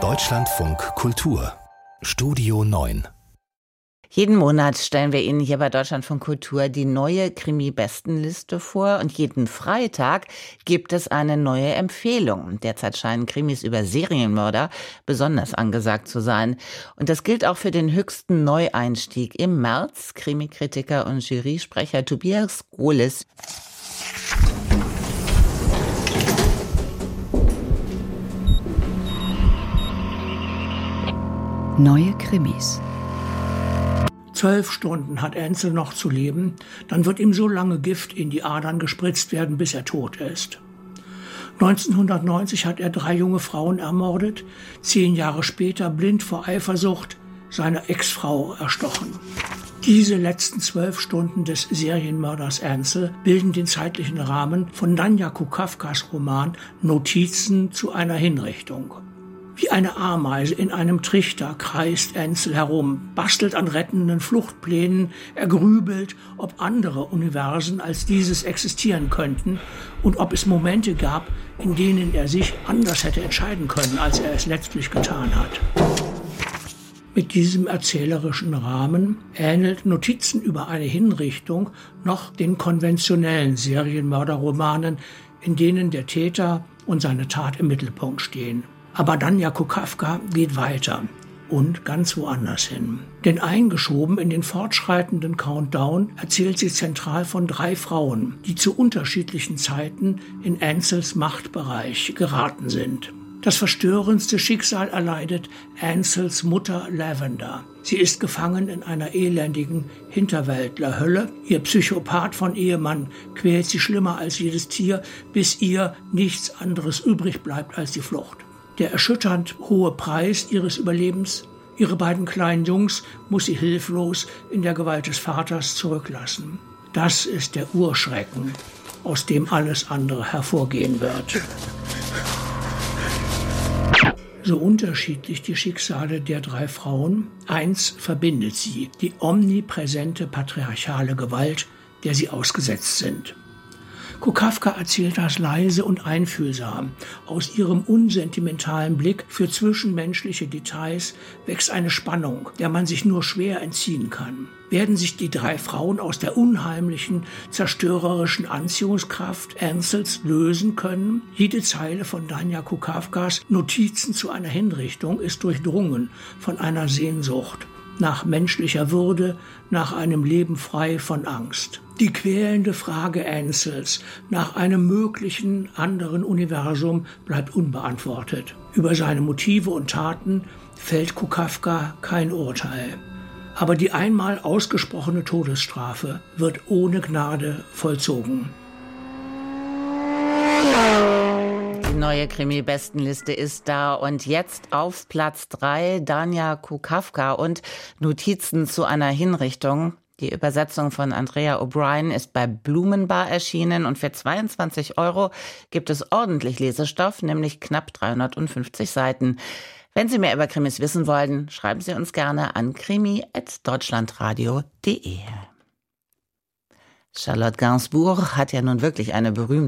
Deutschlandfunk Kultur Studio 9 jeden Monat stellen wir Ihnen hier bei Deutschlandfunk Kultur die neue Krimi-Bestenliste vor und jeden Freitag gibt es eine neue Empfehlung. Derzeit scheinen Krimis über Serienmörder besonders angesagt zu sein. Und das gilt auch für den höchsten Neueinstieg im März. Krimikritiker und Jurysprecher Tobias Gohlis Neue Krimis. Zwölf Stunden hat Ansel noch zu leben, dann wird ihm so lange Gift in die Adern gespritzt werden, bis er tot ist. 1990 hat er drei junge Frauen ermordet, zehn Jahre später blind vor Eifersucht seine Ex-Frau erstochen. Diese letzten zwölf Stunden des Serienmörders Ansel bilden den zeitlichen Rahmen von Danja Kukawkas Roman Notizen zu einer Hinrichtung. Wie eine Ameise in einem Trichter kreist Ansel herum, bastelt an rettenden Fluchtplänen, er grübelt, ob andere Universen als dieses existieren könnten und ob es Momente gab, in denen er sich anders hätte entscheiden können, als er es letztlich getan hat. Mit diesem erzählerischen Rahmen ähnelt Notizen über eine Hinrichtung noch den konventionellen Serienmörderromanen, in denen der Täter und seine Tat im Mittelpunkt stehen. Aber dann Kafka geht weiter und ganz woanders hin. Denn eingeschoben in den fortschreitenden Countdown erzählt sie zentral von drei Frauen, die zu unterschiedlichen Zeiten in Ansels Machtbereich geraten sind. Das verstörendste Schicksal erleidet Ansels Mutter Lavender. Sie ist gefangen in einer elendigen Hinterwäldlerhölle. Ihr Psychopath von Ehemann quält sie schlimmer als jedes Tier, bis ihr nichts anderes übrig bleibt als die Flucht der erschütternd hohe Preis ihres Überlebens. Ihre beiden kleinen Jungs muss sie hilflos in der Gewalt des Vaters zurücklassen. Das ist der Urschrecken, aus dem alles andere hervorgehen wird. So unterschiedlich die Schicksale der drei Frauen, eins verbindet sie, die omnipräsente patriarchale Gewalt, der sie ausgesetzt sind. Kukawka erzählt das leise und einfühlsam. Aus ihrem unsentimentalen Blick für zwischenmenschliche Details wächst eine Spannung, der man sich nur schwer entziehen kann. Werden sich die drei Frauen aus der unheimlichen, zerstörerischen Anziehungskraft Ansels lösen können? Jede Zeile von Danja Kukawkas Notizen zu einer Hinrichtung ist durchdrungen von einer Sehnsucht nach menschlicher Würde, nach einem Leben frei von Angst. Die quälende Frage Ansels nach einem möglichen anderen Universum bleibt unbeantwortet. Über seine Motive und Taten fällt Kukawka kein Urteil. Aber die einmal ausgesprochene Todesstrafe wird ohne Gnade vollzogen. Die neue Krimi-Bestenliste ist da und jetzt auf Platz 3 Danja Kukawka und Notizen zu einer Hinrichtung. Die Übersetzung von Andrea O'Brien ist bei Blumenbar erschienen und für 22 Euro gibt es ordentlich Lesestoff, nämlich knapp 350 Seiten. Wenn Sie mehr über Krimis wissen wollen, schreiben Sie uns gerne an krimi.deutschlandradio.de. Charlotte Gainsbourg hat ja nun wirklich eine berühmte